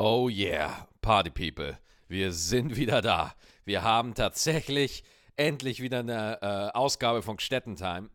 Oh yeah, Party People, wir sind wieder da. Wir haben tatsächlich endlich wieder eine äh, Ausgabe von Stettentime.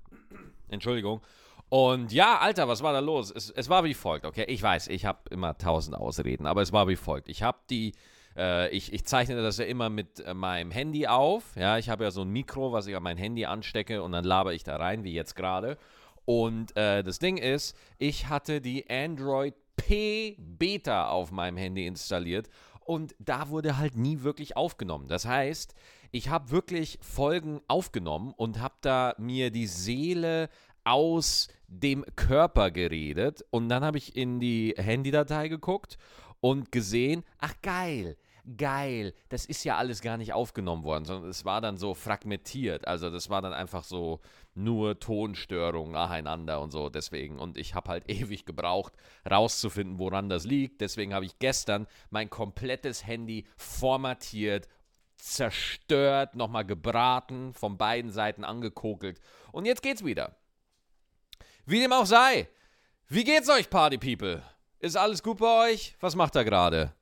Entschuldigung. Und ja, Alter, was war da los? Es, es war wie folgt, okay? Ich weiß, ich habe immer tausend Ausreden, aber es war wie folgt. Ich habe die, äh, ich, ich zeichne das ja immer mit äh, meinem Handy auf. Ja, ich habe ja so ein Mikro, was ich an mein Handy anstecke und dann laber ich da rein, wie jetzt gerade. Und äh, das Ding ist, ich hatte die Android P Beta auf meinem Handy installiert und da wurde halt nie wirklich aufgenommen. Das heißt, ich habe wirklich Folgen aufgenommen und habe da mir die Seele aus dem Körper geredet und dann habe ich in die Handydatei geguckt und gesehen, ach geil, geil, das ist ja alles gar nicht aufgenommen worden, sondern es war dann so fragmentiert. Also das war dann einfach so nur Tonstörungen nacheinander und so deswegen. Und ich habe halt ewig gebraucht, rauszufinden, woran das liegt. Deswegen habe ich gestern mein komplettes Handy formatiert zerstört, nochmal gebraten, von beiden Seiten angekokelt. Und jetzt geht's wieder. Wie dem auch sei. Wie geht's euch, Party People? Ist alles gut bei euch? Was macht er gerade?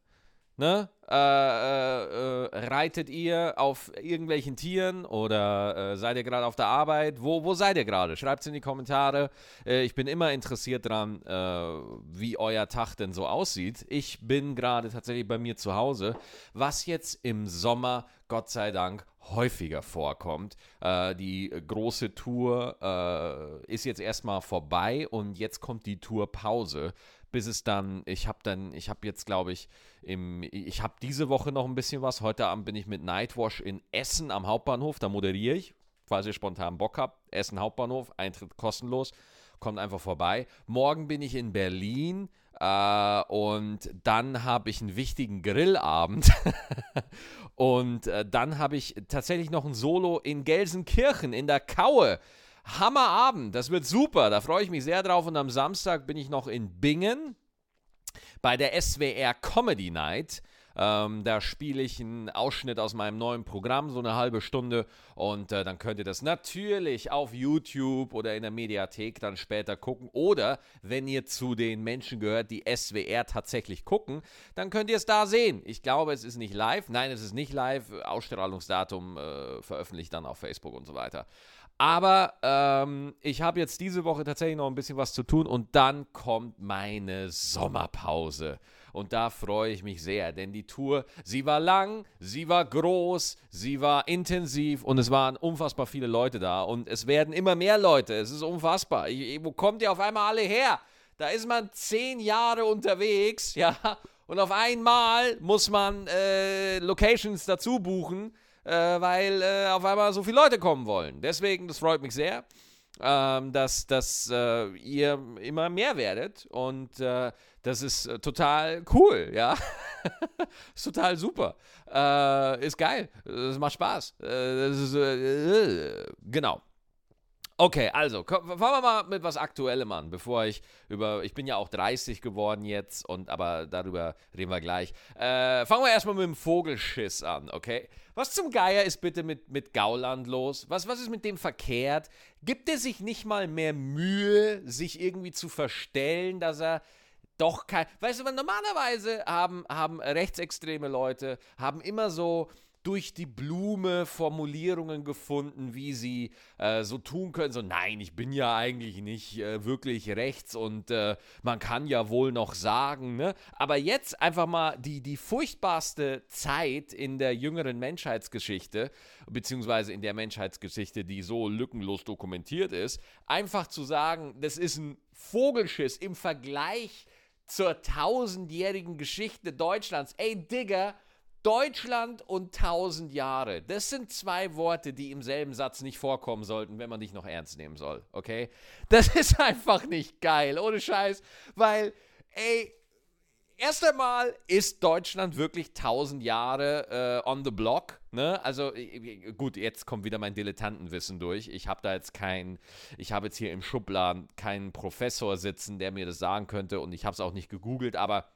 Ne? Äh, äh, äh, reitet ihr auf irgendwelchen Tieren oder äh, seid ihr gerade auf der Arbeit? Wo, wo seid ihr gerade? Schreibt es in die Kommentare. Äh, ich bin immer interessiert daran, äh, wie euer Tag denn so aussieht. Ich bin gerade tatsächlich bei mir zu Hause, was jetzt im Sommer, Gott sei Dank, häufiger vorkommt. die große Tour ist jetzt erstmal vorbei und jetzt kommt die Tourpause bis es dann, ich habe dann, ich habe jetzt glaube ich, im, ich habe diese Woche noch ein bisschen was. Heute Abend bin ich mit Nightwash in Essen am Hauptbahnhof, da moderiere ich, falls ihr spontan Bock habt. Essen Hauptbahnhof, Eintritt kostenlos, kommt einfach vorbei. Morgen bin ich in Berlin. Uh, und dann habe ich einen wichtigen Grillabend. und uh, dann habe ich tatsächlich noch ein Solo in Gelsenkirchen in der Kaue. Hammerabend, das wird super, da freue ich mich sehr drauf. Und am Samstag bin ich noch in Bingen bei der SWR Comedy Night. Ähm, da spiele ich einen Ausschnitt aus meinem neuen Programm, so eine halbe Stunde. Und äh, dann könnt ihr das natürlich auf YouTube oder in der Mediathek dann später gucken. Oder wenn ihr zu den Menschen gehört, die SWR tatsächlich gucken, dann könnt ihr es da sehen. Ich glaube, es ist nicht live. Nein, es ist nicht live. Ausstrahlungsdatum äh, veröffentlicht dann auf Facebook und so weiter. Aber ähm, ich habe jetzt diese Woche tatsächlich noch ein bisschen was zu tun und dann kommt meine Sommerpause. Und da freue ich mich sehr, denn die Tour, sie war lang, sie war groß, sie war intensiv und es waren unfassbar viele Leute da. Und es werden immer mehr Leute, es ist unfassbar. Ich, wo kommt ihr auf einmal alle her? Da ist man zehn Jahre unterwegs, ja, und auf einmal muss man äh, Locations dazu buchen äh, weil äh, auf einmal so viele Leute kommen wollen. Deswegen, das freut mich sehr, ähm, dass, dass äh, ihr immer mehr werdet und äh, das ist äh, total cool, ja. ist total super. Äh, ist geil. Es macht Spaß. Ist, genau. Okay, also fangen wir mal mit was Aktuellem an, bevor ich über. Ich bin ja auch 30 geworden jetzt, und aber darüber reden wir gleich. Äh, fangen wir erstmal mit dem Vogelschiss an, okay? Was zum Geier ist bitte mit, mit Gauland los? Was, was ist mit dem verkehrt? Gibt er sich nicht mal mehr Mühe, sich irgendwie zu verstellen, dass er doch kein. Weißt du, normalerweise haben, haben rechtsextreme Leute haben immer so durch die Blume Formulierungen gefunden, wie sie äh, so tun können. So, nein, ich bin ja eigentlich nicht äh, wirklich rechts und äh, man kann ja wohl noch sagen, ne? Aber jetzt einfach mal die, die furchtbarste Zeit in der jüngeren Menschheitsgeschichte, beziehungsweise in der Menschheitsgeschichte, die so lückenlos dokumentiert ist, einfach zu sagen, das ist ein Vogelschiss im Vergleich zur tausendjährigen Geschichte Deutschlands. Ey, Digga, Deutschland und 1000 Jahre. Das sind zwei Worte, die im selben Satz nicht vorkommen sollten, wenn man dich noch ernst nehmen soll. Okay? Das ist einfach nicht geil, ohne Scheiß. Weil, ey, erst einmal ist Deutschland wirklich 1000 Jahre äh, on the block. Ne? Also gut, jetzt kommt wieder mein Dilettantenwissen durch. Ich habe da jetzt kein, ich habe jetzt hier im Schubladen keinen Professor sitzen, der mir das sagen könnte und ich habe es auch nicht gegoogelt, aber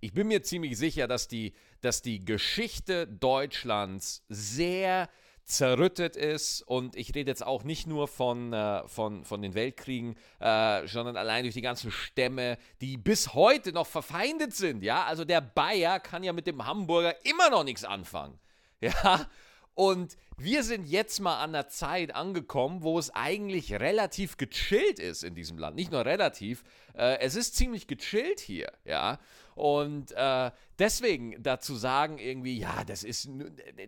ich bin mir ziemlich sicher, dass die, dass die Geschichte Deutschlands sehr zerrüttet ist. Und ich rede jetzt auch nicht nur von, äh, von, von den Weltkriegen, äh, sondern allein durch die ganzen Stämme, die bis heute noch verfeindet sind. Ja, also der Bayer kann ja mit dem Hamburger immer noch nichts anfangen. Ja, und wir sind jetzt mal an der Zeit angekommen, wo es eigentlich relativ gechillt ist in diesem Land. Nicht nur relativ, äh, es ist ziemlich gechillt hier, ja. Und äh, deswegen dazu sagen irgendwie, ja, das ist,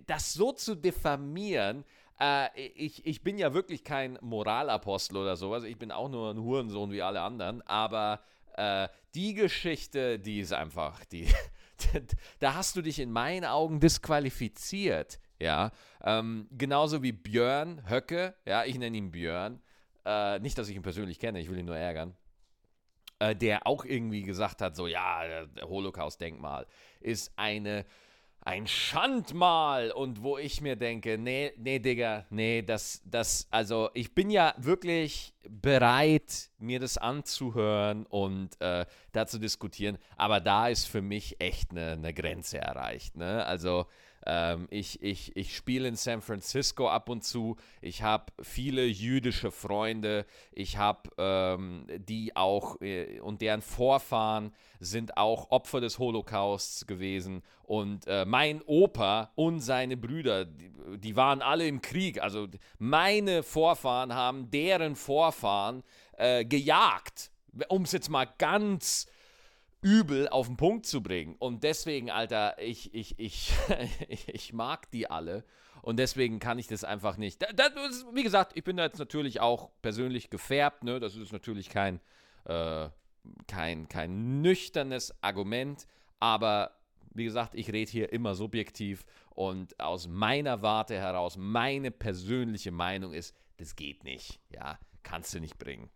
das so zu diffamieren, äh, ich, ich bin ja wirklich kein Moralapostel oder sowas. Ich bin auch nur ein Hurensohn wie alle anderen. Aber äh, die Geschichte, die ist einfach, die, da hast du dich in meinen Augen disqualifiziert. Ja, ähm, genauso wie Björn Höcke, ja, ich nenne ihn Björn. Äh, nicht, dass ich ihn persönlich kenne, ich will ihn nur ärgern äh, der auch irgendwie gesagt hat, so ja, Holocaust-Denkmal ist eine ein Schandmal und wo ich mir denke, nee, nee, Digga, nee, das, das, also ich bin ja wirklich bereit, mir das anzuhören und äh, da zu diskutieren, aber da ist für mich echt eine, eine Grenze erreicht, ne? Also ähm, ich ich, ich spiele in San Francisco ab und zu. Ich habe viele jüdische Freunde. Ich habe ähm, die auch äh, und deren Vorfahren sind auch Opfer des Holocausts gewesen. Und äh, mein Opa und seine Brüder, die, die waren alle im Krieg. Also meine Vorfahren haben deren Vorfahren äh, gejagt. Um es jetzt mal ganz übel auf den Punkt zu bringen. Und deswegen, Alter, ich, ich, ich, ich mag die alle. Und deswegen kann ich das einfach nicht. Das, das, wie gesagt, ich bin da jetzt natürlich auch persönlich gefärbt. Ne? Das ist natürlich kein, äh, kein, kein nüchternes Argument. Aber wie gesagt, ich rede hier immer subjektiv. Und aus meiner Warte heraus, meine persönliche Meinung ist, das geht nicht. Ja, kannst du nicht bringen.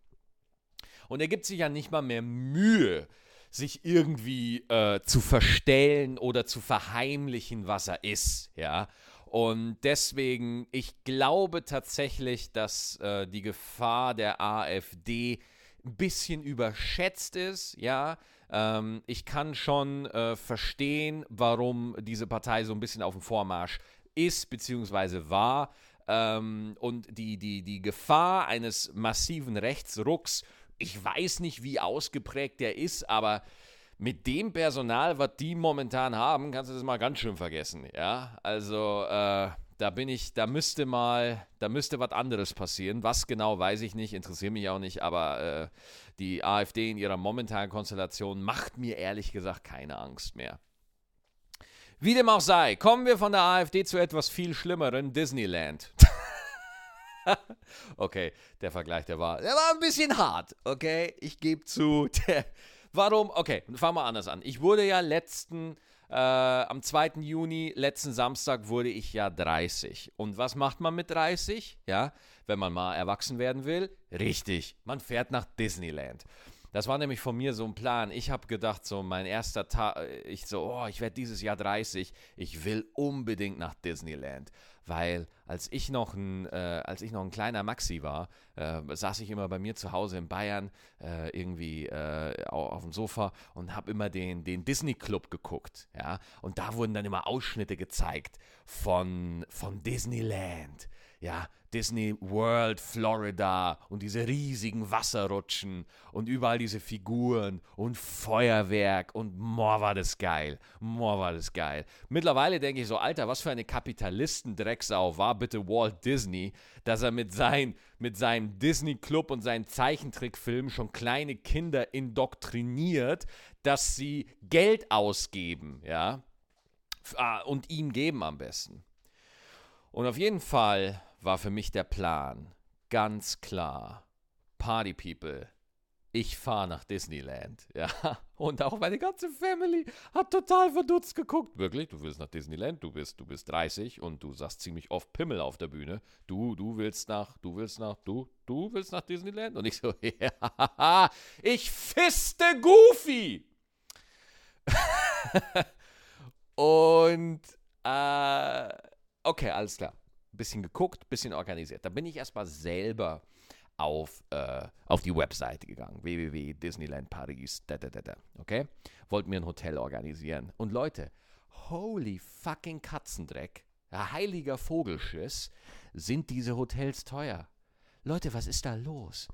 Und er gibt sich ja nicht mal mehr Mühe, sich irgendwie äh, zu verstellen oder zu verheimlichen, was er ist, ja. Und deswegen, ich glaube tatsächlich, dass äh, die Gefahr der AfD ein bisschen überschätzt ist, ja. Ähm, ich kann schon äh, verstehen, warum diese Partei so ein bisschen auf dem Vormarsch ist, beziehungsweise war. Ähm, und die, die, die Gefahr eines massiven Rechtsrucks ich weiß nicht, wie ausgeprägt der ist, aber mit dem Personal, was die momentan haben, kannst du das mal ganz schön vergessen. Ja, also äh, da bin ich, da müsste mal, da müsste was anderes passieren. Was genau, weiß ich nicht, interessiert mich auch nicht, aber äh, die AfD in ihrer momentanen Konstellation macht mir ehrlich gesagt keine Angst mehr. Wie dem auch sei, kommen wir von der AfD zu etwas viel Schlimmeren, Disneyland. Okay, der Vergleich, der war, der war ein bisschen hart, okay? Ich gebe zu. Der, warum? Okay, fangen wir anders an. Ich wurde ja letzten, äh, am 2. Juni, letzten Samstag, wurde ich ja 30. Und was macht man mit 30? Ja, wenn man mal erwachsen werden will? Richtig, man fährt nach Disneyland. Das war nämlich von mir so ein Plan. Ich habe gedacht, so mein erster Tag, ich so, oh, ich werde dieses Jahr 30. Ich will unbedingt nach Disneyland weil als ich noch ein, äh, als ich noch ein kleiner Maxi war, äh, saß ich immer bei mir zu Hause in Bayern äh, irgendwie äh, auf dem Sofa und habe immer den, den Disney Club geguckt, ja, und da wurden dann immer Ausschnitte gezeigt von, von Disneyland, ja, Disney World Florida und diese riesigen Wasserrutschen und überall diese Figuren und Feuerwerk und moa war das geil. Moa war das geil. Mittlerweile denke ich so, Alter, was für eine Kapitalistendrecksau war bitte Walt Disney, dass er mit, sein, mit seinem Disney Club und seinen Zeichentrickfilmen schon kleine Kinder indoktriniert, dass sie Geld ausgeben, ja, ah, und ihm geben am besten. Und auf jeden Fall war für mich der Plan ganz klar. Party People, ich fahre nach Disneyland. Ja, und auch meine ganze Family hat total verdutzt geguckt. Wirklich, du willst nach Disneyland, du bist, du bist 30 und du sagst ziemlich oft Pimmel auf der Bühne. Du, du willst nach, du willst nach, du, du willst nach Disneyland? Und ich so, ja, ich fiste Goofy. und, äh, okay, alles klar bisschen geguckt, bisschen organisiert. Da bin ich erstmal selber auf, äh, auf die Webseite gegangen, www.disneyland Paris, da, da, da, da, okay? Wollten mir ein Hotel organisieren. Und Leute, holy fucking Katzendreck, heiliger Vogelschiss, sind diese Hotels teuer. Leute, was ist da los?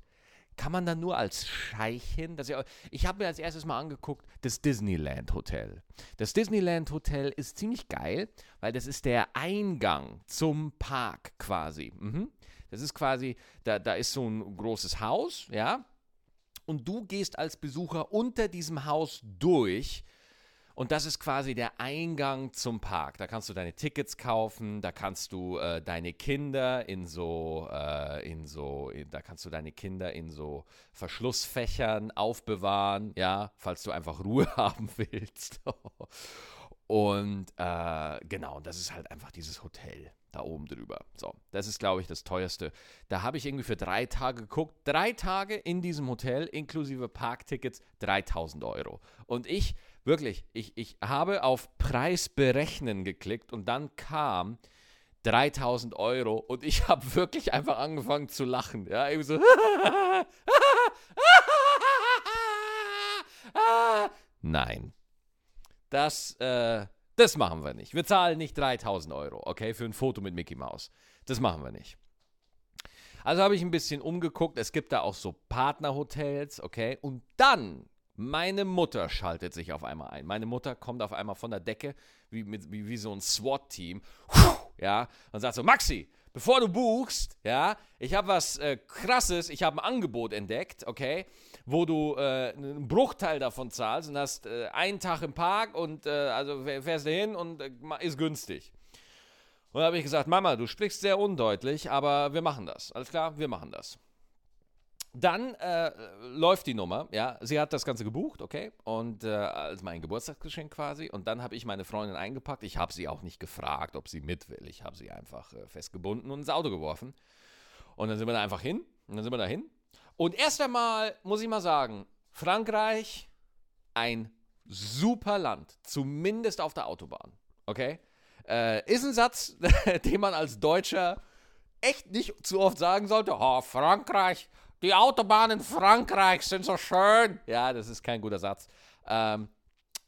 Kann man dann nur als Scheich hin? Ja, ich habe mir als erstes mal angeguckt, das Disneyland Hotel. Das Disneyland Hotel ist ziemlich geil, weil das ist der Eingang zum Park quasi. Mhm. Das ist quasi, da, da ist so ein großes Haus, ja. Und du gehst als Besucher unter diesem Haus durch und das ist quasi der Eingang zum Park. Da kannst du deine Tickets kaufen, da kannst du äh, deine Kinder in so, äh, in so, in, da kannst du deine Kinder in so Verschlussfächern aufbewahren, ja, falls du einfach Ruhe haben willst. Und äh, genau, das ist halt einfach dieses Hotel da oben drüber. So, das ist, glaube ich, das teuerste. Da habe ich irgendwie für drei Tage geguckt. Drei Tage in diesem Hotel, inklusive Parktickets, 3000 Euro. Und ich Wirklich, ich, ich habe auf Preis berechnen geklickt und dann kam 3000 Euro und ich habe wirklich einfach angefangen zu lachen. Ja, irgendwie so. Nein. Das, äh, das machen wir nicht. Wir zahlen nicht 3000 Euro, okay, für ein Foto mit Mickey Mouse. Das machen wir nicht. Also habe ich ein bisschen umgeguckt. Es gibt da auch so Partnerhotels, okay. Und dann meine Mutter schaltet sich auf einmal ein. Meine Mutter kommt auf einmal von der Decke, wie, wie, wie so ein SWAT-Team, ja, und sagt so, Maxi, bevor du buchst, ja, ich habe was äh, krasses, ich habe ein Angebot entdeckt, okay, wo du äh, einen Bruchteil davon zahlst und hast äh, einen Tag im Park und äh, also fährst du hin und äh, ist günstig. Und da habe ich gesagt, Mama, du sprichst sehr undeutlich, aber wir machen das. Alles klar, wir machen das. Dann äh, läuft die Nummer, ja. Sie hat das Ganze gebucht, okay, und äh, als mein Geburtstagsgeschenk quasi. Und dann habe ich meine Freundin eingepackt. Ich habe sie auch nicht gefragt, ob sie mit will. Ich habe sie einfach äh, festgebunden und ins Auto geworfen. Und dann sind wir da einfach hin. Und dann sind wir da hin. Und erst einmal muss ich mal sagen, Frankreich, ein super Land, zumindest auf der Autobahn, okay? Äh, ist ein Satz, den man als Deutscher echt nicht zu oft sagen sollte. Oh, Frankreich, die Autobahnen in Frankreich sind so schön. Ja, das ist kein guter Satz. Ähm,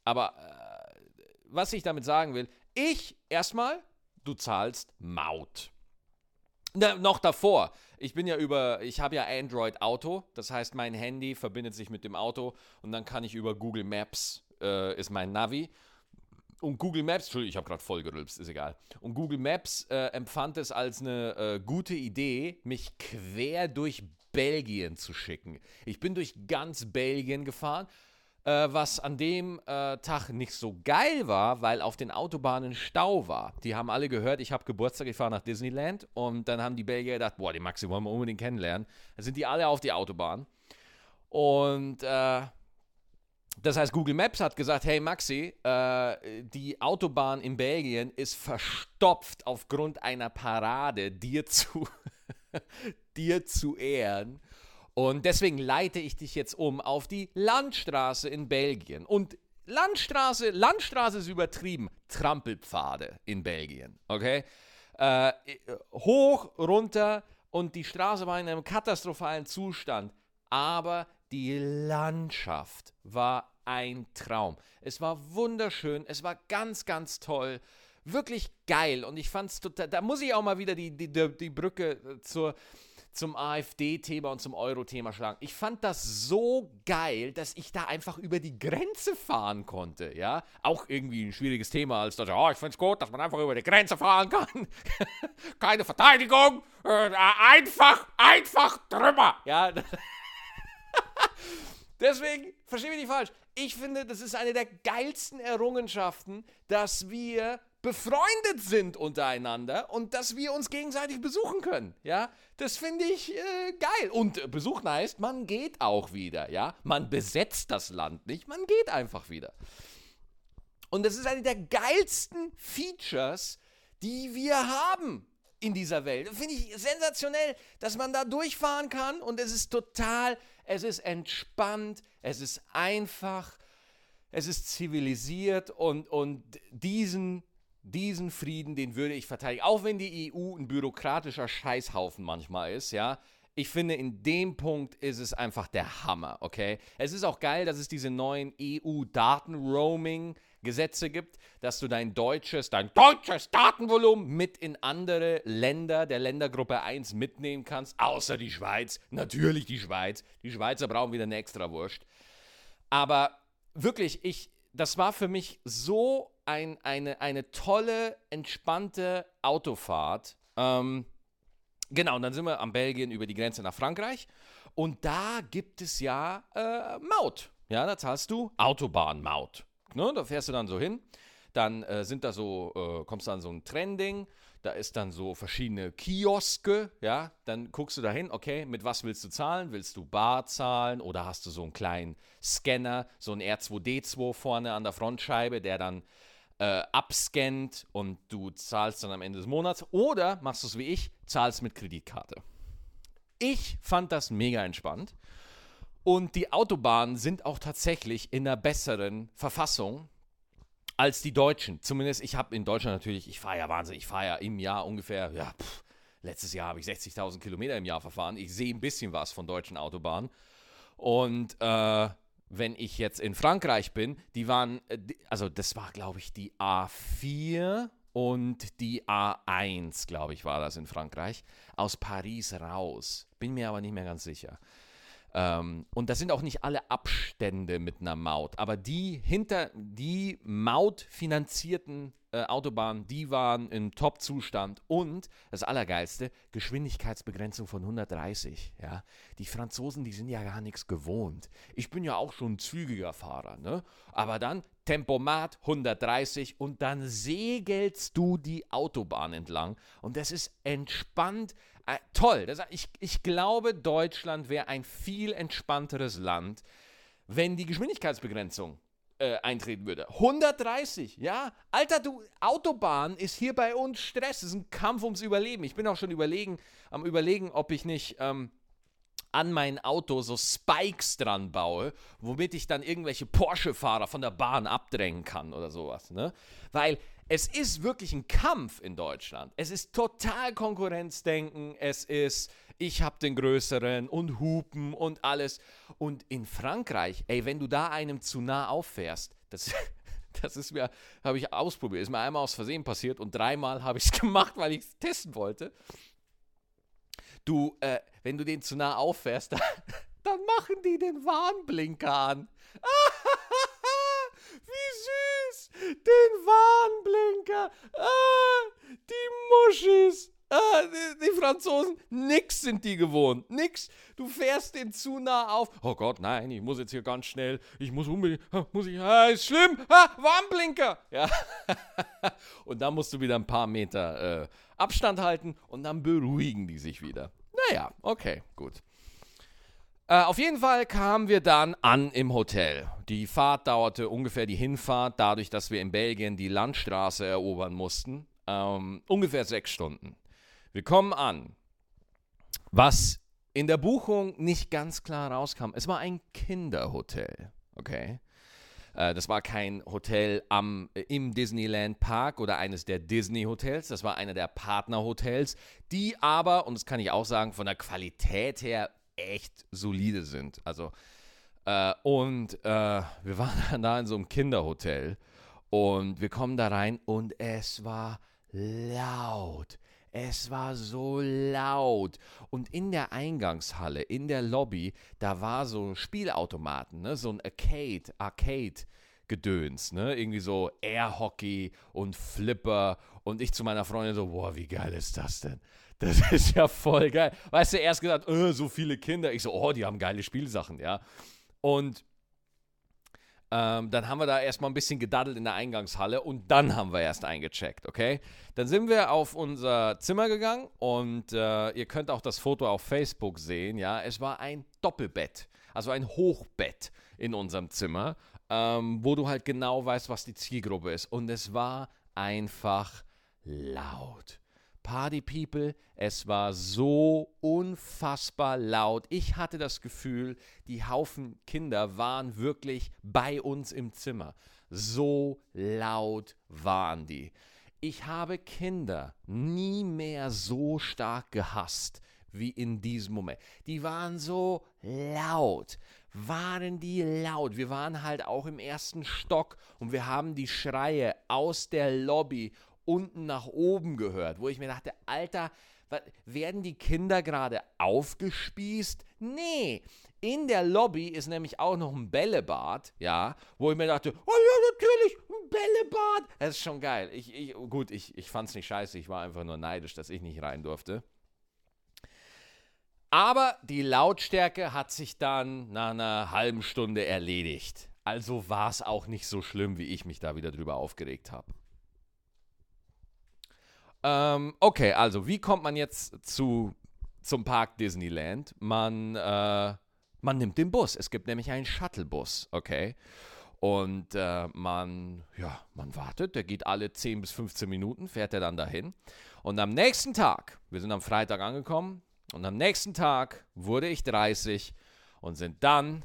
aber äh, was ich damit sagen will, ich erstmal, du zahlst Maut. Na, noch davor. Ich bin ja über, ich habe ja Android Auto, das heißt, mein Handy verbindet sich mit dem Auto und dann kann ich über Google Maps, äh, ist mein Navi. Und Google Maps, Entschuldigung, ich habe gerade voll gerülpst, ist egal. Und Google Maps äh, empfand es als eine äh, gute Idee, mich quer durch Belgien zu schicken. Ich bin durch ganz Belgien gefahren, äh, was an dem äh, Tag nicht so geil war, weil auf den Autobahnen Stau war. Die haben alle gehört, ich habe Geburtstag, ich fahre nach Disneyland und dann haben die Belgier gedacht, boah, die Maxi wollen wir unbedingt kennenlernen. Dann sind die alle auf die Autobahn. Und äh, das heißt, Google Maps hat gesagt, hey Maxi, äh, die Autobahn in Belgien ist verstopft aufgrund einer Parade dir zu dir zu ehren. Und deswegen leite ich dich jetzt um auf die Landstraße in Belgien. Und Landstraße, Landstraße ist übertrieben. Trampelpfade in Belgien. Okay? Äh, hoch, runter und die Straße war in einem katastrophalen Zustand. Aber die Landschaft war ein Traum. Es war wunderschön, es war ganz, ganz toll wirklich geil. Und ich fand es total, da muss ich auch mal wieder die, die, die Brücke äh, zur, zum AfD-Thema und zum Euro-Thema schlagen. Ich fand das so geil, dass ich da einfach über die Grenze fahren konnte, ja. Auch irgendwie ein schwieriges Thema als Deutscher. Oh, ich finde es gut, dass man einfach über die Grenze fahren kann. Keine Verteidigung. Äh, einfach, einfach drüber, ja. Deswegen, verstehe mich nicht falsch. Ich finde, das ist eine der geilsten Errungenschaften, dass wir befreundet sind untereinander und dass wir uns gegenseitig besuchen können. Ja, das finde ich äh, geil. Und äh, besuchen heißt, man geht auch wieder. Ja, man besetzt das Land nicht, man geht einfach wieder. Und das ist eine der geilsten Features, die wir haben in dieser Welt. Finde ich sensationell, dass man da durchfahren kann und es ist total, es ist entspannt, es ist einfach, es ist zivilisiert und, und diesen diesen Frieden, den würde ich verteidigen. Auch wenn die EU ein bürokratischer Scheißhaufen manchmal ist, ja. Ich finde, in dem Punkt ist es einfach der Hammer, okay? Es ist auch geil, dass es diese neuen EU-Daten-Roaming-Gesetze gibt, dass du dein deutsches, dein deutsches Datenvolumen mit in andere Länder der Ländergruppe 1 mitnehmen kannst, außer die Schweiz. Natürlich die Schweiz. Die Schweizer brauchen wieder eine extra Wurst. Aber wirklich, ich, das war für mich so ein, eine, eine tolle, entspannte Autofahrt. Ähm, Genau, und dann sind wir am Belgien über die Grenze nach Frankreich. Und da gibt es ja äh, Maut. Ja, da zahlst du Autobahnmaut. Ne, da fährst du dann so hin. Dann äh, sind da so, äh, kommst du an so ein Trending. Da ist dann so verschiedene Kioske. Ja, dann guckst du da hin, okay, mit was willst du zahlen? Willst du Bar zahlen oder hast du so einen kleinen Scanner, so ein R2D2 vorne an der Frontscheibe, der dann äh, abscannt und du zahlst dann am Ende des Monats. Oder machst du es wie ich, zahlst mit Kreditkarte. Ich fand das mega entspannt. Und die Autobahnen sind auch tatsächlich in einer besseren Verfassung als die Deutschen. Zumindest, ich habe in Deutschland natürlich, ich fahre ja wahnsinnig, ich fahre ja im Jahr ungefähr, ja, pff, letztes Jahr habe ich 60.000 Kilometer im Jahr verfahren. Ich sehe ein bisschen was von deutschen Autobahnen. Und äh, wenn ich jetzt in Frankreich bin, die waren, äh, also das war, glaube ich, die A4 und die A1, glaube ich, war das in Frankreich, aus Paris raus. Bin mir aber nicht mehr ganz sicher. Ähm, und das sind auch nicht alle Abstände mit einer Maut, aber die hinter die Maut finanzierten äh, Autobahnen, die waren im Top-Zustand und das Allergeilste, Geschwindigkeitsbegrenzung von 130. Ja? Die Franzosen, die sind ja gar nichts gewohnt. Ich bin ja auch schon ein zügiger Fahrer, ne? aber dann Tempomat 130 und dann segelst du die Autobahn entlang und das ist entspannt äh, toll. Das, ich, ich glaube, Deutschland wäre ein viel entspannteres Land, wenn die Geschwindigkeitsbegrenzung äh, eintreten würde. 130, ja? Alter, du, Autobahn ist hier bei uns Stress. Es ist ein Kampf ums Überleben. Ich bin auch schon überlegen, am überlegen, ob ich nicht ähm, an mein Auto so Spikes dran baue, womit ich dann irgendwelche Porsche-Fahrer von der Bahn abdrängen kann oder sowas, ne? Weil es ist wirklich ein Kampf in Deutschland. Es ist total Konkurrenzdenken. Es ist, ich habe den größeren und Hupen und alles. Und in Frankreich, ey, wenn du da einem zu nah auffährst, das, das ist mir, habe ich ausprobiert. Ist mir einmal aus Versehen passiert und dreimal habe ich es gemacht, weil ich es testen wollte. Du, äh, wenn du den zu nah auffährst, dann, dann machen die den Warnblinker an. Wie süß! Den Warnblinker! Ah, die Muschis! Ah, die, die, Franzosen, nix sind die gewohnt. Nix. Du fährst den zu nah auf. Oh Gott, nein, ich muss jetzt hier ganz schnell. Ich muss unbedingt. Muss ich. Ah, ist schlimm. Ah, Warnblinker. Ja. und dann musst du wieder ein paar Meter äh, Abstand halten und dann beruhigen die sich wieder. Naja, okay, gut. Äh, auf jeden Fall kamen wir dann an im Hotel. Die Fahrt dauerte ungefähr die Hinfahrt, dadurch, dass wir in Belgien die Landstraße erobern mussten, ähm, ungefähr sechs Stunden. Wir kommen an. Was in der Buchung nicht ganz klar rauskam, es war ein Kinderhotel. Okay. Äh, das war kein Hotel am, im Disneyland Park oder eines der Disney Hotels. Das war einer der Partnerhotels, die aber, und das kann ich auch sagen, von der Qualität her echt solide sind. Also, äh, und äh, wir waren da in so einem Kinderhotel und wir kommen da rein und es war laut. Es war so laut. Und in der Eingangshalle, in der Lobby, da war so ein Spielautomaten, ne? so ein Arcade, Arcade. Gedöns, ne? Irgendwie so Airhockey und Flipper. Und ich zu meiner Freundin so, boah, wie geil ist das denn? Das ist ja voll geil. Weißt du, erst gesagt, oh, so viele Kinder. Ich so, oh, die haben geile Spielsachen, ja. Und ähm, dann haben wir da erstmal ein bisschen gedaddelt in der Eingangshalle und dann haben wir erst eingecheckt, okay? Dann sind wir auf unser Zimmer gegangen und äh, ihr könnt auch das Foto auf Facebook sehen, ja. Es war ein Doppelbett, also ein Hochbett in unserem Zimmer, ähm, wo du halt genau weißt, was die Zielgruppe ist. Und es war einfach laut. Party People, es war so unfassbar laut. Ich hatte das Gefühl, die Haufen Kinder waren wirklich bei uns im Zimmer. So laut waren die. Ich habe Kinder nie mehr so stark gehasst wie in diesem Moment. Die waren so laut, waren die laut. Wir waren halt auch im ersten Stock und wir haben die Schreie aus der Lobby unten nach oben gehört, wo ich mir dachte, Alter, werden die Kinder gerade aufgespießt? Nee, in der Lobby ist nämlich auch noch ein Bällebad, ja, wo ich mir dachte, oh ja, natürlich, ein Bällebad. Das ist schon geil. Ich, ich, gut, ich, ich fand es nicht scheiße, ich war einfach nur neidisch, dass ich nicht rein durfte. Aber die Lautstärke hat sich dann nach einer halben Stunde erledigt. Also war es auch nicht so schlimm, wie ich mich da wieder drüber aufgeregt habe. Ähm, okay, also wie kommt man jetzt zu, zum Park Disneyland? Man, äh, man nimmt den Bus. Es gibt nämlich einen Shuttlebus, okay? Und äh, man, ja, man wartet, der geht alle 10 bis 15 Minuten, fährt er dann dahin. Und am nächsten Tag, wir sind am Freitag angekommen, und am nächsten Tag wurde ich 30 und sind dann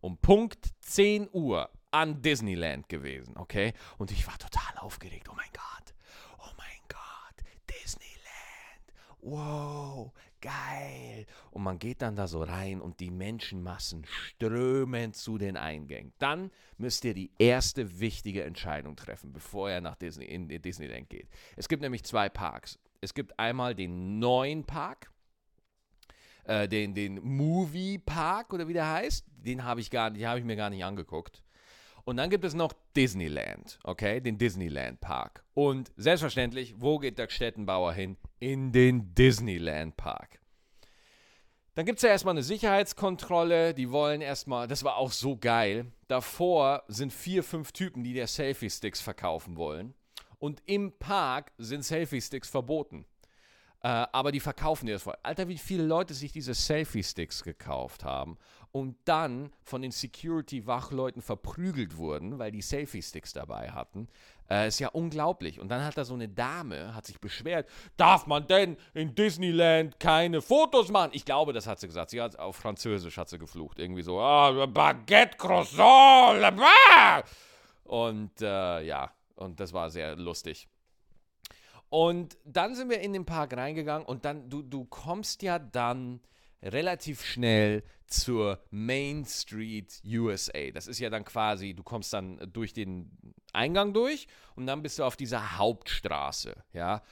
um Punkt 10 Uhr an Disneyland gewesen, okay? Und ich war total aufgeregt. Oh mein Gott, oh mein Gott, Disneyland, wow, geil. Und man geht dann da so rein und die Menschenmassen strömen zu den Eingängen. Dann müsst ihr die erste wichtige Entscheidung treffen, bevor ihr nach Disney, in Disneyland geht. Es gibt nämlich zwei Parks. Es gibt einmal den neuen Park äh, den, den Movie Park oder wie der heißt, den habe ich, hab ich mir gar nicht angeguckt. Und dann gibt es noch Disneyland, okay, den Disneyland Park. Und selbstverständlich, wo geht der Städtenbauer hin? In den Disneyland Park. Dann gibt es ja erstmal eine Sicherheitskontrolle. Die wollen erstmal, das war auch so geil. Davor sind vier, fünf Typen, die dir Selfie-Sticks verkaufen wollen. Und im Park sind Selfie-Sticks verboten. Äh, aber die verkaufen dir das voll. Alter, wie viele Leute sich diese Selfie-Sticks gekauft haben und dann von den Security-Wachleuten verprügelt wurden, weil die Selfie-Sticks dabei hatten. Äh, ist ja unglaublich. Und dann hat da so eine Dame, hat sich beschwert, darf man denn in Disneyland keine Fotos machen? Ich glaube, das hat sie gesagt. Sie hat auf Französisch hat sie geflucht. Irgendwie so, oh, Baguette Croissant, Und äh, ja, und das war sehr lustig. Und dann sind wir in den Park reingegangen und dann, du, du kommst ja dann relativ schnell zur Main Street USA. Das ist ja dann quasi, du kommst dann durch den Eingang durch und dann bist du auf dieser Hauptstraße, ja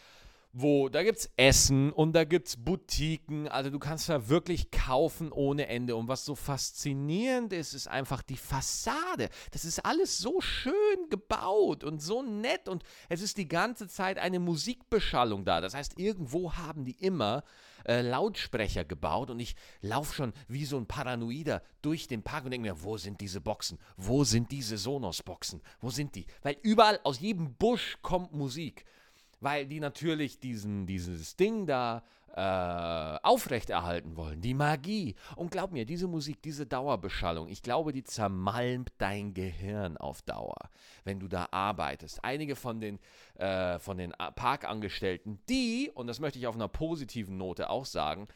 wo da gibt es Essen und da gibt es Boutiquen. Also du kannst da wirklich kaufen ohne Ende. Und was so faszinierend ist, ist einfach die Fassade. Das ist alles so schön gebaut und so nett und es ist die ganze Zeit eine Musikbeschallung da. Das heißt, irgendwo haben die immer äh, Lautsprecher gebaut und ich laufe schon wie so ein Paranoider durch den Park und denke mir, wo sind diese Boxen? Wo sind diese Sonos-Boxen? Wo sind die? Weil überall aus jedem Busch kommt Musik weil die natürlich diesen, dieses Ding da äh, aufrechterhalten wollen, die Magie. Und glaub mir, diese Musik, diese Dauerbeschallung, ich glaube, die zermalmt dein Gehirn auf Dauer, wenn du da arbeitest. Einige von den, äh, von den Parkangestellten, die, und das möchte ich auf einer positiven Note auch sagen,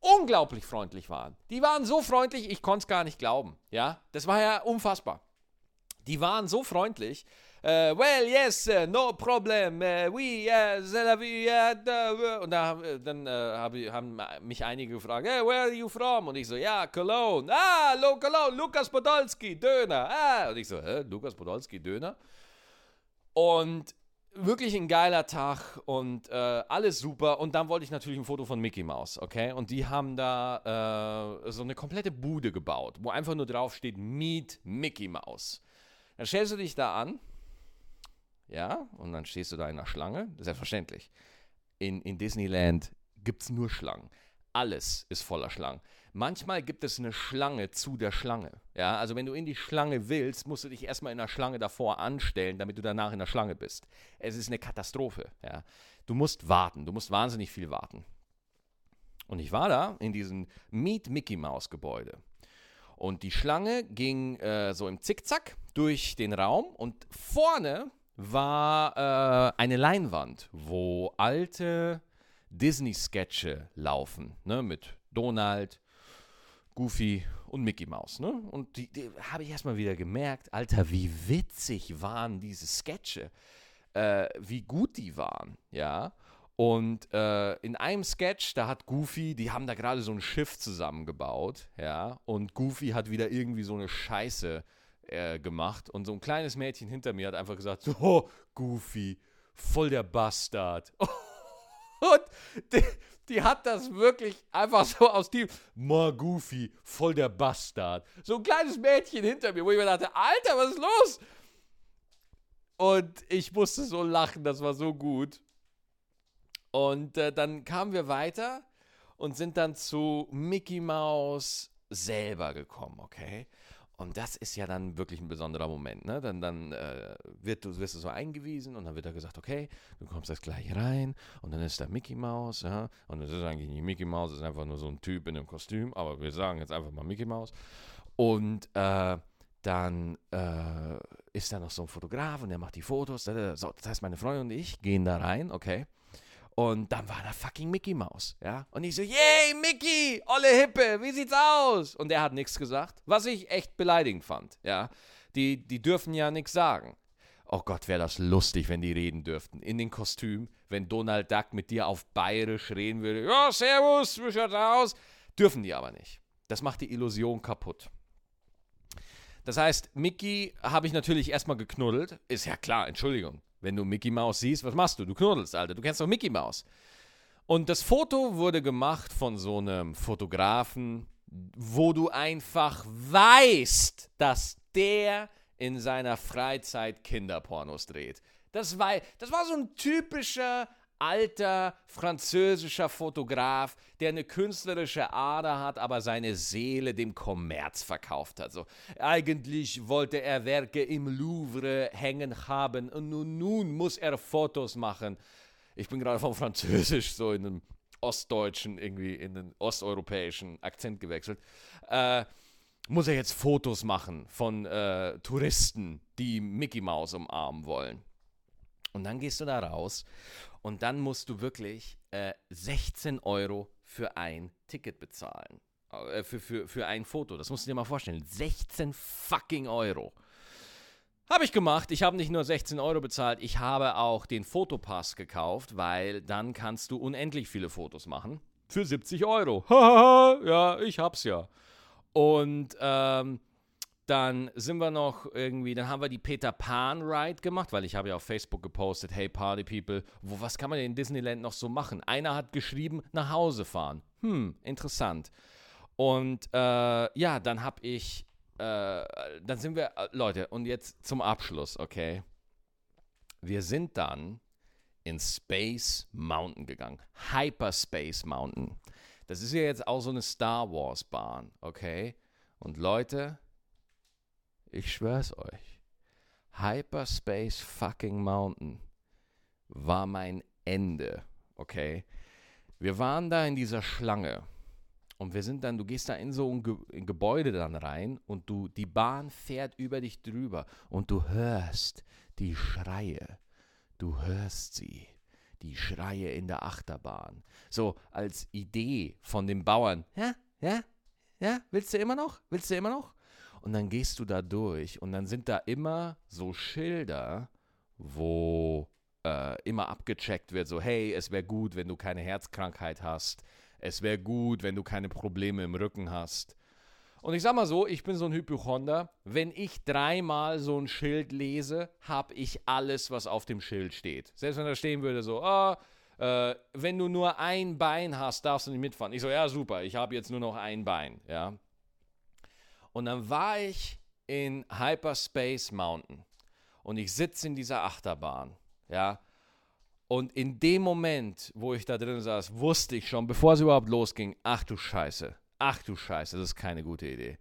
unglaublich freundlich waren. Die waren so freundlich, ich konnte es gar nicht glauben. Ja, das war ja unfassbar. Die waren so freundlich, Uh, well, yes, uh, no problem. Uh, we, uh, und da, dann hab, haben mich einige gefragt, hey, where are you from? Und ich so, ja, Cologne. Ah, lo, Cologne, Lukas Podolski, Döner. Ah, und ich so, hä, Lukas Podolski, Döner? Und wirklich ein geiler Tag und äh, alles super. Und dann wollte ich natürlich ein Foto von Mickey Mouse, okay? Und die haben da äh, so eine komplette Bude gebaut, wo einfach nur drauf steht, Meet Mickey Mouse. Dann stellst du dich da an ja, und dann stehst du da in der Schlange, selbstverständlich. In, in Disneyland gibt es nur Schlangen. Alles ist voller Schlangen. Manchmal gibt es eine Schlange zu der Schlange. Ja, also wenn du in die Schlange willst, musst du dich erstmal in der Schlange davor anstellen, damit du danach in der Schlange bist. Es ist eine Katastrophe. Ja. Du musst warten, du musst wahnsinnig viel warten. Und ich war da in diesem Meet Mickey Mouse Gebäude. Und die Schlange ging äh, so im Zickzack durch den Raum und vorne war äh, eine Leinwand, wo alte Disney-Sketche laufen, ne, mit Donald, Goofy und Mickey Mouse. Ne? Und die, die habe ich erstmal wieder gemerkt, Alter, wie witzig waren diese Sketche, äh, wie gut die waren, ja. Und äh, in einem Sketch, da hat Goofy, die haben da gerade so ein Schiff zusammengebaut, ja, und Goofy hat wieder irgendwie so eine Scheiße äh, gemacht und so ein kleines Mädchen hinter mir hat einfach gesagt, so, oh, Goofy, voll der Bastard. und die, die, hat das wirklich einfach so aus dem, ma Goofy, voll der Bastard. So ein kleines Mädchen hinter mir, wo ich mir dachte, Alter, was ist los? Und ich musste so lachen, das war so gut. Und äh, dann kamen wir weiter und sind dann zu Mickey Mouse selber gekommen, okay? Und das ist ja dann wirklich ein besonderer Moment. Ne? Dann, dann äh, wird, du, wirst du so eingewiesen und dann wird da gesagt, okay, du kommst jetzt gleich rein und dann ist da Mickey Mouse. Ja? Und das ist eigentlich nicht Mickey Mouse, das ist einfach nur so ein Typ in einem Kostüm, aber wir sagen jetzt einfach mal Mickey Mouse. Und äh, dann äh, ist da noch so ein Fotograf und der macht die Fotos. So, das heißt, meine Freundin und ich gehen da rein, okay. Und dann war da fucking Mickey Mouse, ja. Und ich so, yay, Mickey, olle Hippe, wie sieht's aus? Und er hat nichts gesagt, was ich echt beleidigend fand, ja. Die, die dürfen ja nichts sagen. Oh Gott, wäre das lustig, wenn die reden dürften. In den Kostüm, wenn Donald Duck mit dir auf Bayerisch reden würde. Ja, servus, wie schaut's aus? Dürfen die aber nicht. Das macht die Illusion kaputt. Das heißt, Mickey habe ich natürlich erstmal geknuddelt. Ist ja klar, Entschuldigung. Wenn du Mickey Mouse siehst, was machst du? Du knuddelst, Alter. Du kennst doch Mickey Mouse. Und das Foto wurde gemacht von so einem Fotografen, wo du einfach weißt, dass der in seiner Freizeit Kinderpornos dreht. Das war, das war so ein typischer alter französischer Fotograf, der eine künstlerische Ader hat, aber seine Seele dem Kommerz verkauft hat. So, eigentlich wollte er Werke im Louvre hängen haben und nun, nun muss er Fotos machen. Ich bin gerade vom Französisch so in den ostdeutschen, irgendwie in den osteuropäischen Akzent gewechselt. Äh, muss er jetzt Fotos machen von äh, Touristen, die Mickey Mouse umarmen wollen. Und dann gehst du da raus und dann musst du wirklich äh, 16 Euro für ein Ticket bezahlen. Äh, für, für, für ein Foto. Das musst du dir mal vorstellen. 16 fucking Euro. Habe ich gemacht. Ich habe nicht nur 16 Euro bezahlt, ich habe auch den Fotopass gekauft, weil dann kannst du unendlich viele Fotos machen. Für 70 Euro. ja, ich hab's ja. Und ähm, dann sind wir noch irgendwie, dann haben wir die Peter Pan Ride gemacht, weil ich habe ja auf Facebook gepostet, hey Party People, wo, was kann man denn in Disneyland noch so machen? Einer hat geschrieben, nach Hause fahren. Hm, interessant. Und äh, ja, dann habe ich, äh, dann sind wir, äh, Leute, und jetzt zum Abschluss, okay? Wir sind dann in Space Mountain gegangen. Hyperspace Mountain. Das ist ja jetzt auch so eine Star Wars Bahn, okay? Und Leute, ich schwör's euch. Hyperspace fucking Mountain war mein Ende, okay? Wir waren da in dieser Schlange und wir sind dann, du gehst da in so ein, Ge ein Gebäude dann rein und du, die Bahn fährt über dich drüber und du hörst die Schreie. Du hörst sie, die Schreie in der Achterbahn. So als Idee von den Bauern. Ja, ja, ja, willst du immer noch? Willst du immer noch? Und dann gehst du da durch und dann sind da immer so Schilder, wo äh, immer abgecheckt wird, so hey, es wäre gut, wenn du keine Herzkrankheit hast, es wäre gut, wenn du keine Probleme im Rücken hast. Und ich sag mal so, ich bin so ein Hypochonder. Wenn ich dreimal so ein Schild lese, habe ich alles, was auf dem Schild steht. Selbst wenn da stehen würde, so, ah, äh, wenn du nur ein Bein hast, darfst du nicht mitfahren. Ich so, ja, super, ich habe jetzt nur noch ein Bein, ja. Und dann war ich in Hyperspace Mountain und ich sitze in dieser Achterbahn, ja. Und in dem Moment, wo ich da drin saß, wusste ich schon, bevor es überhaupt losging, ach du Scheiße, ach du Scheiße, das ist keine gute Idee.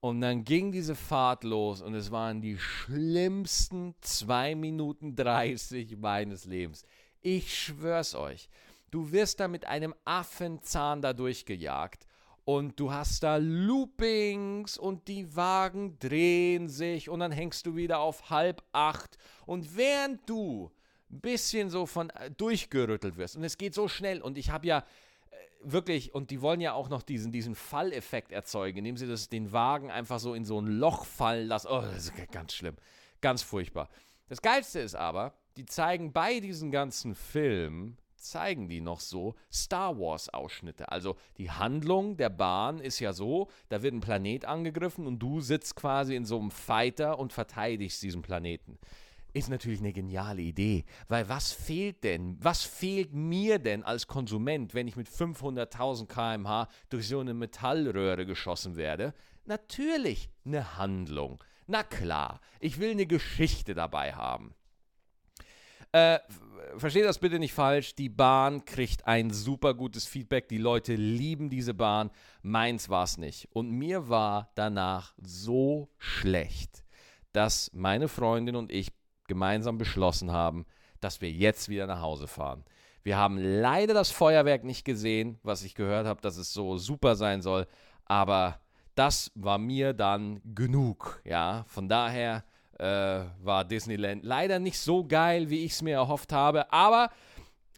Und dann ging diese Fahrt los und es waren die schlimmsten 2 Minuten 30 meines Lebens. Ich schwör's euch. Du wirst da mit einem Affenzahn da durchgejagt und du hast da Loopings und die Wagen drehen sich und dann hängst du wieder auf halb acht und während du ein bisschen so von äh, durchgerüttelt wirst und es geht so schnell und ich habe ja äh, wirklich und die wollen ja auch noch diesen, diesen Falleffekt erzeugen, indem sie das, den Wagen einfach so in so ein Loch fallen lassen. Oh, das ist ganz schlimm, ganz furchtbar. Das Geilste ist aber, die zeigen bei diesen ganzen Filmen zeigen die noch so Star Wars-Ausschnitte. Also die Handlung der Bahn ist ja so, da wird ein Planet angegriffen und du sitzt quasi in so einem Fighter und verteidigst diesen Planeten. Ist natürlich eine geniale Idee, weil was fehlt denn, was fehlt mir denn als Konsument, wenn ich mit 500.000 km/h durch so eine Metallröhre geschossen werde? Natürlich eine Handlung. Na klar, ich will eine Geschichte dabei haben. Äh, versteht das bitte nicht falsch. Die Bahn kriegt ein super gutes Feedback. Die Leute lieben diese Bahn. Meins war es nicht. Und mir war danach so schlecht, dass meine Freundin und ich gemeinsam beschlossen haben, dass wir jetzt wieder nach Hause fahren. Wir haben leider das Feuerwerk nicht gesehen, was ich gehört habe, dass es so super sein soll. Aber das war mir dann genug. Ja, von daher äh, war Disneyland leider nicht so geil, wie ich es mir erhofft habe. Aber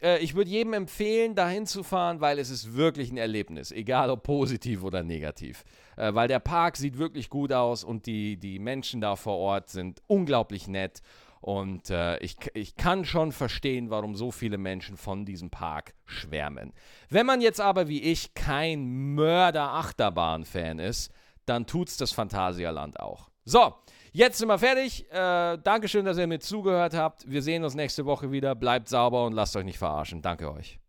äh, ich würde jedem empfehlen, dahin zu fahren, weil es ist wirklich ein Erlebnis, egal ob positiv oder negativ. Äh, weil der Park sieht wirklich gut aus und die, die Menschen da vor Ort sind unglaublich nett. Und äh, ich, ich kann schon verstehen, warum so viele Menschen von diesem Park schwärmen. Wenn man jetzt aber wie ich kein Mörder-Achterbahn-Fan ist, dann tut's das Phantasialand auch. So, Jetzt sind wir fertig. Äh, Dankeschön, dass ihr mir zugehört habt. Wir sehen uns nächste Woche wieder. Bleibt sauber und lasst euch nicht verarschen. Danke euch.